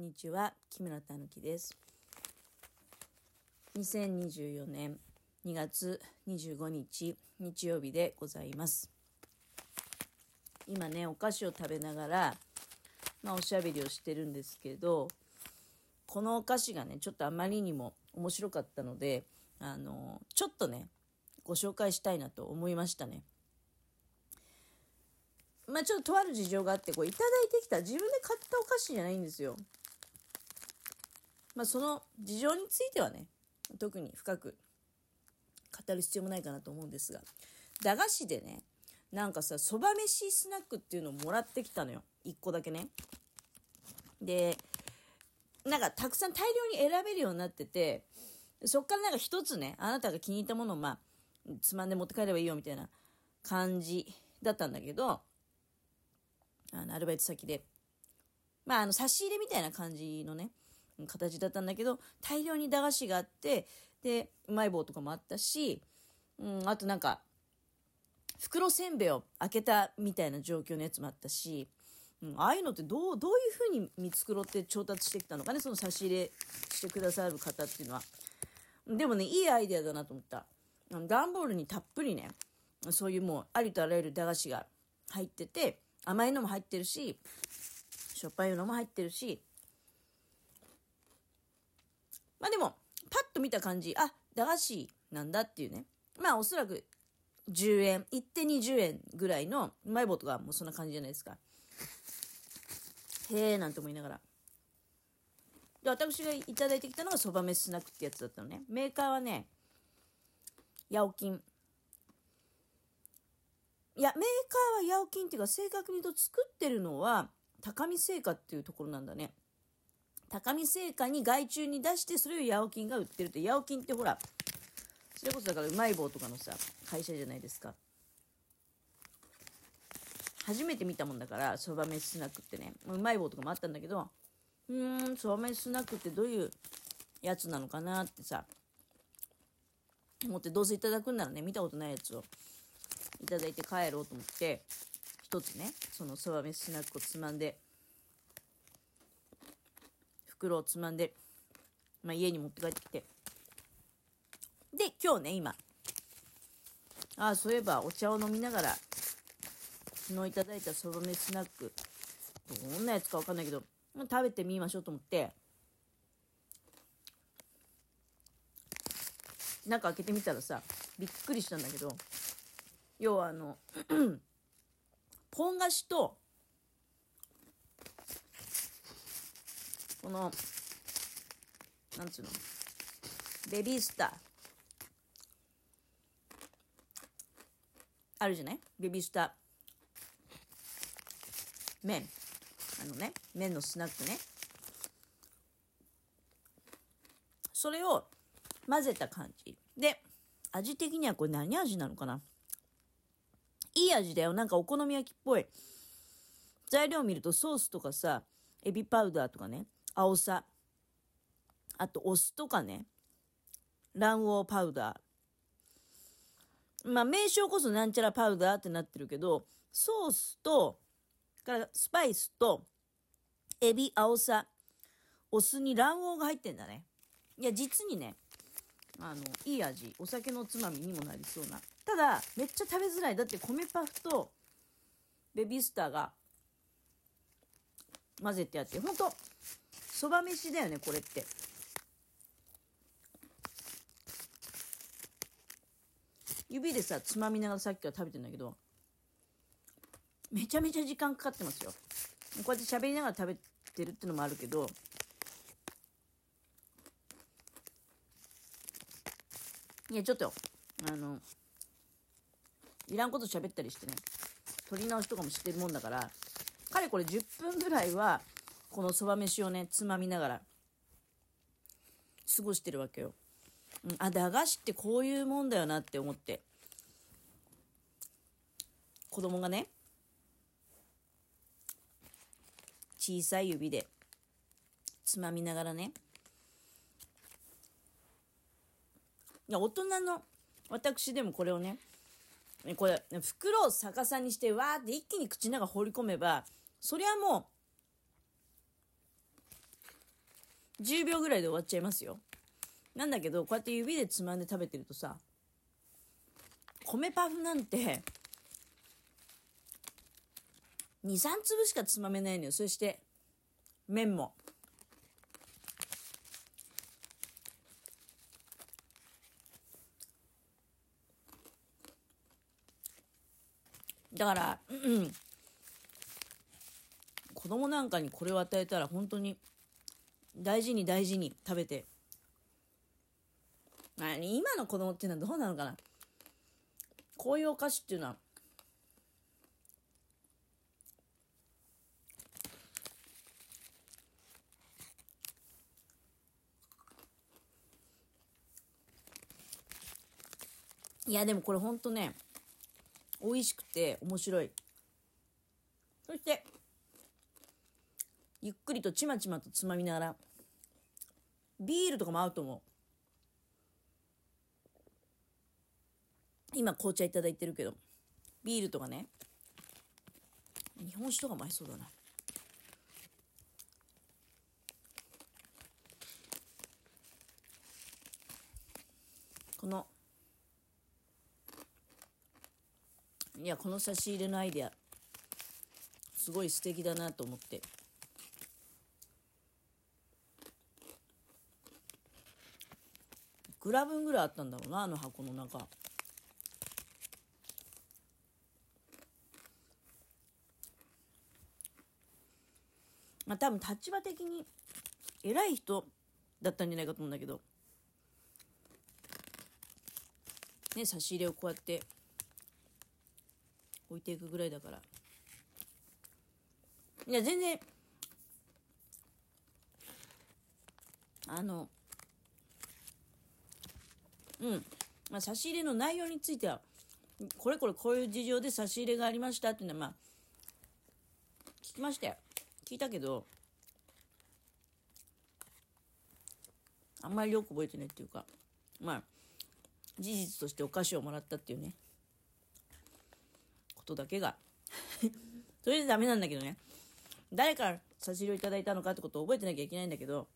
んにちは木村たぬきです。2024年2月25日日曜日でございます。今ねお菓子を食べながらまあおしゃべりをしてるんですけどこのお菓子がねちょっとあまりにも面白かったのであのちょっとねご紹介したいなと思いましたね。まあちょっととある事情があって、こういただいてきた自分で買ったお菓子じゃないんですよ。まあその事情についてはね、特に深く語る必要もないかなと思うんですが、駄菓子でね、なんかさ、そば飯スナックっていうのをもらってきたのよ。1個だけね。で、なんかたくさん大量に選べるようになってて、そっからなんか一つね、あなたが気に入ったものをまあ、つまんで持って帰ればいいよみたいな感じだったんだけど、あの、アルバイト先で。まあ、あの、差し入れみたいな感じのね、形だったんだけど、大量に駄菓子があって、で、うまい棒とかもあったし、うん、あとなんか、袋せんべいを開けたみたいな状況のやつもあったし、うん、ああいうのってどう、どういうふうに見繕って調達してきたのかね、その差し入れしてくださる方っていうのは。でもね、いいアイデアだなと思った。段ボールにたっぷりね、そういうもうありとあらゆる駄菓子が入ってて、甘いのも入ってるし、しょっぱいのも入ってるし、まあでも、パッと見た感じ、あ、駄菓子なんだっていうね。まあおそらく10円、1手20円ぐらいのうまい棒とかもうそんな感じじゃないですか。へえなんて思いながら。で、私がいただいてきたのがそばめスナックってやつだったのね。メーカーはね、ヤオキン。いや、メーカーはヤオキンっていうか、正確に言うと作ってるのは、高見製菓っていうところなんだね。高見製菓に外注に出して、それをヤオキンが売ってるって、ヤオキンってほら、それこそだからうまい棒とかのさ、会社じゃないですか。初めて見たもんだから、そばめスナックってね、うまい棒とかもあったんだけど、うーん、そばめスナックってどういうやつなのかなってさ、思ってどうせいただくんならね、見たことないやつをいただいて帰ろうと思って、一つね、そのそばめスナックをつまんで、袋をつまんで、まあ、家に持って帰ってきて。で、今日ね、今、ああ、そういえばお茶を飲みながら、昨日いただいたそばめスナック、どんなやつかわかんないけど、食べてみましょうと思って、中開けてみたらさ、びっくりしたんだけど、要はあの ポン菓子とこのなんつうの？ベビースター。あるじゃない？ベビースター。麺。あのね麺のスナックね。それを混ぜた感じ。で味的にはこれ何味なのかな？いい味だよ。なんかお好み焼きっぽい。材料見るとソースとかさ、エビパウダーとかね、青さ、あとお酢とかね、卵黄パウダー。まあ名称こそなんちゃらパウダーってなってるけど、ソースと、からスパイスと、エビ、青さ、お酢に卵黄が入ってんだね。いや、実にね、あの、いい味、お酒のつまみにもなりそうな。ただ、めっちゃ食べづらい。だって米パフとベビースターが混ぜてあって、ほんと、そば飯だよね、これって。指でさ、つまみながらさっきから食べてんだけど、めちゃめちゃ時間かかってますよ。こうやって喋りながら食べてるってのもあるけど、いや、ちょっと、あの、いらんこと喋ったりしてね、撮り直しとかもしてるもんだから、かれこれ10分ぐらいは、このそば飯をね、つまみながら、過ごしてるわけよ。うん、あ、駄菓子ってこういうもんだよなって思って。子供がね、小さい指で、つまみながらね、いや、大人の私でもこれをね、これ、袋を逆さにして、わーって一気に口の中放り込めば、そりゃもう10秒ぐらいで終わっちゃいますよ。なんだけど、こうやって指でつまんで食べてるとさ、米パフなんて、2、3粒しかつまめないのよ。そして、麺も。だから、うん、子供なんかにこれを与えたら本当に大事に大事に食べて。今の子供っていうのはどうなのかな。こういうお菓子っていうのは。いやでもこれほんとね美味しくて面白い。そしてゆっくりとちまちまとつまみながらビールとかも合うと思う。今紅茶いただいてるけどビールとかね。日本酒とかも合いそうだな。このいやこの差し入れのアイデアすごい素敵だなと思って。グラ分ぐらいあったんだろうなあの箱の中。まあ多分立場的に偉い人だったんじゃないかと思うんだけど。ね差し入れをこうやって置いていくぐらいだから。いや全然あのうん。まあ差し入れの内容についてはこれこれこういう事情で差し入れがありましたっていうのはまあ聞きましたよ。聞いたけどあんまりよく覚えてないっていうかまあ事実としてお菓子をもらったっていうねことだけがそれでダメなんだけどね。誰から差し入れをいただいたのかってことを覚えてなきゃいけないんだけど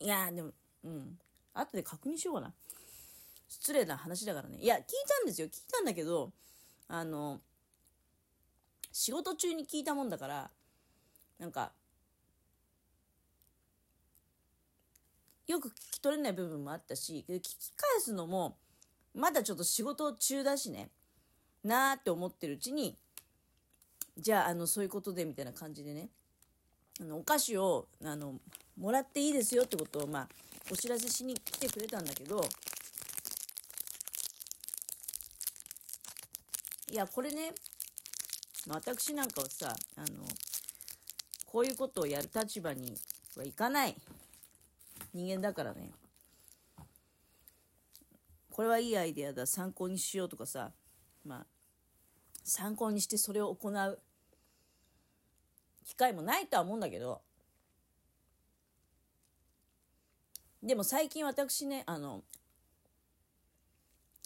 いやでもうん。後で確認しようかな。失礼な話だからね。いや聞いたんですよ。聞いたんだけどあの仕事中に聞いたもんだから、なんか、よく聞き取れない部分もあったし、聞き返すのも、まだちょっと仕事中だしね、なーって思ってるうちに、じゃあ、あの、そういうことで、みたいな感じでね、あの、お菓子を、あの、もらっていいですよってことを、まあ、お知らせしに来てくれたんだけど、いや、これね、私なんかはさ、あの、こういうことをやる立場にはいかない人間だからね。これはいいアイデアだ、参考にしようとかさ、まあ、参考にしてそれを行う機会もないとは思うんだけど、でも最近私ね、あの、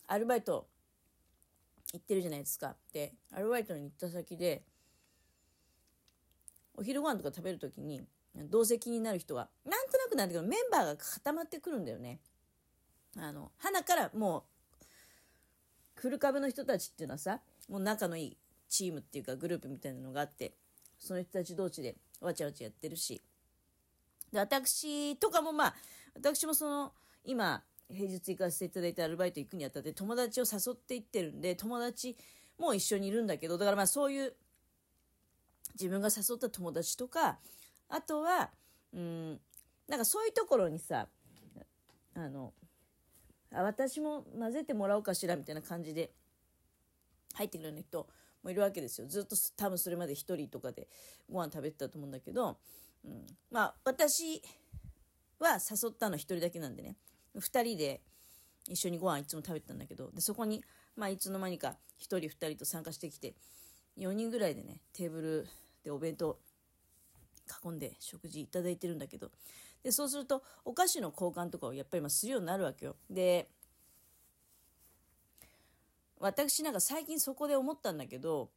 アルバイト行ってるじゃないですか。で、アルバイトに行った先で、お昼ご飯とか食べるときに、同席になる人が、なんとなくなんだけど、メンバーが固まってくるんだよね。あの、花からもう、古株の人たちっていうのはさ、もう仲のいいチームっていうかグループみたいなのがあって、その人たち同士でわちゃわちゃやってるし。で、私とかもまあ、私もその、今、平日行かせていただいてアルバイト行くにあたって友達を誘っていってるんで、友達も一緒にいるんだけど、だからまあそういう自分が誘った友達とか、あとは、うん、なんかそういうところにさ、あの、あ私も混ぜてもらおうかしらみたいな感じで入ってくるような人もいるわけですよ。ずっと多分それまで1人とかでご飯食べてたと思うんだけど、うん、まあ私は誘ったの1人だけなんでね。2人で一緒にご飯いつも食べてたんだけど。でそこに、まあ、いつの間にか1人2人と参加してきて4人ぐらいでねテーブルでお弁当囲んで食事いただいてるんだけど。でそうするとお菓子の交換とかをやっぱり今するようになるわけよ。で私なんか最近そこで思ったんだけど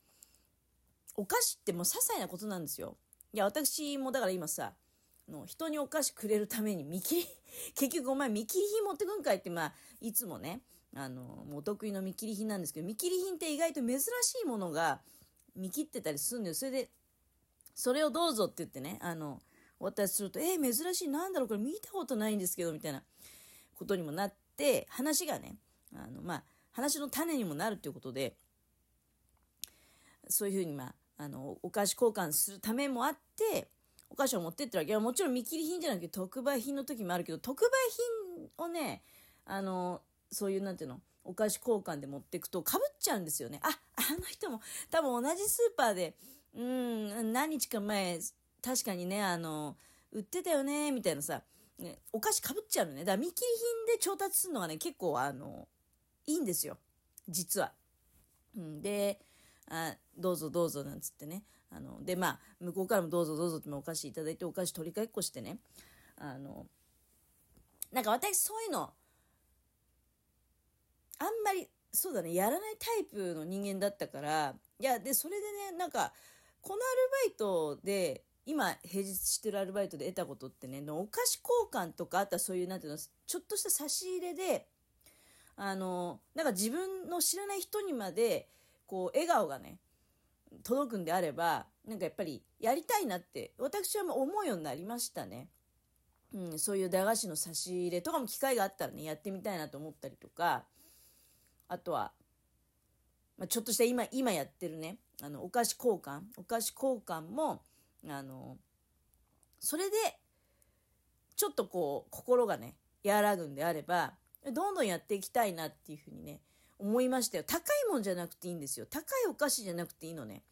お菓子ってもう些細なことなんですよ。いや、私もだから今さ、の人にお菓子くれるために見切り、結局お前見切り品持ってくんかいって、まあ、いつもね、あの、もうお得意の見切り品なんですけど、見切り品って意外と珍しいものが見切ってたりするんだよ。それで、それをどうぞって言ってね、あの、お渡しすると、えー、珍しい、なんだろう、これ見たことないんですけど、みたいなことにもなって、話がね、あの、まあ、話の種にもなるということで、そういうふうに、まあ、あの、お菓子交換するためもあって、お菓子を持ってってるわけ。もちろん見切り品じゃなくて特売品の時もあるけど、特売品をね、あの、そういう、なんていうの、お菓子交換で持っていくとかぶっちゃうんですよね。あ、あの人も多分同じスーパーで、うん、何日か前、確かにね、あの、売ってたよね、みたいなさ、ね、お菓子かぶっちゃうのね。だから見切り品で調達するのがね、結構、あの、いいんですよ。実は。うん、で、あどうぞどうぞなんつってね。あの、で、まあ、向こうからもどうぞどうぞってお菓子いただいて、お菓子取り替えっこしてね。あの、なんか私そういうの、あんまり、そうだね、やらないタイプの人間だったから、いや、で、それでね、なんか、このアルバイトで、今、平日してるアルバイトで得たことってね、お菓子交換とか、あとはそういう、なんていうの、ちょっとした差し入れで、あの、なんか自分の知らない人にまで、こう、笑顔がね、届くんであれば、なんかやっぱりやりたいなって、私はもう思うようになりましたね。うん、そういう駄菓子の差し入れとかも機会があったらね、やってみたいなと思ったりとか、あとは、まあ、ちょっとした今、今やってるね、あの、お菓子交換、お菓子交換も、あの、それで、ちょっとこう、心がね、和らぐんであれば、どんどんやっていきたいなっていうふうにね、思いましたよ。高いもんじゃなくていいんですよ。高いお菓子じゃなくていいのね。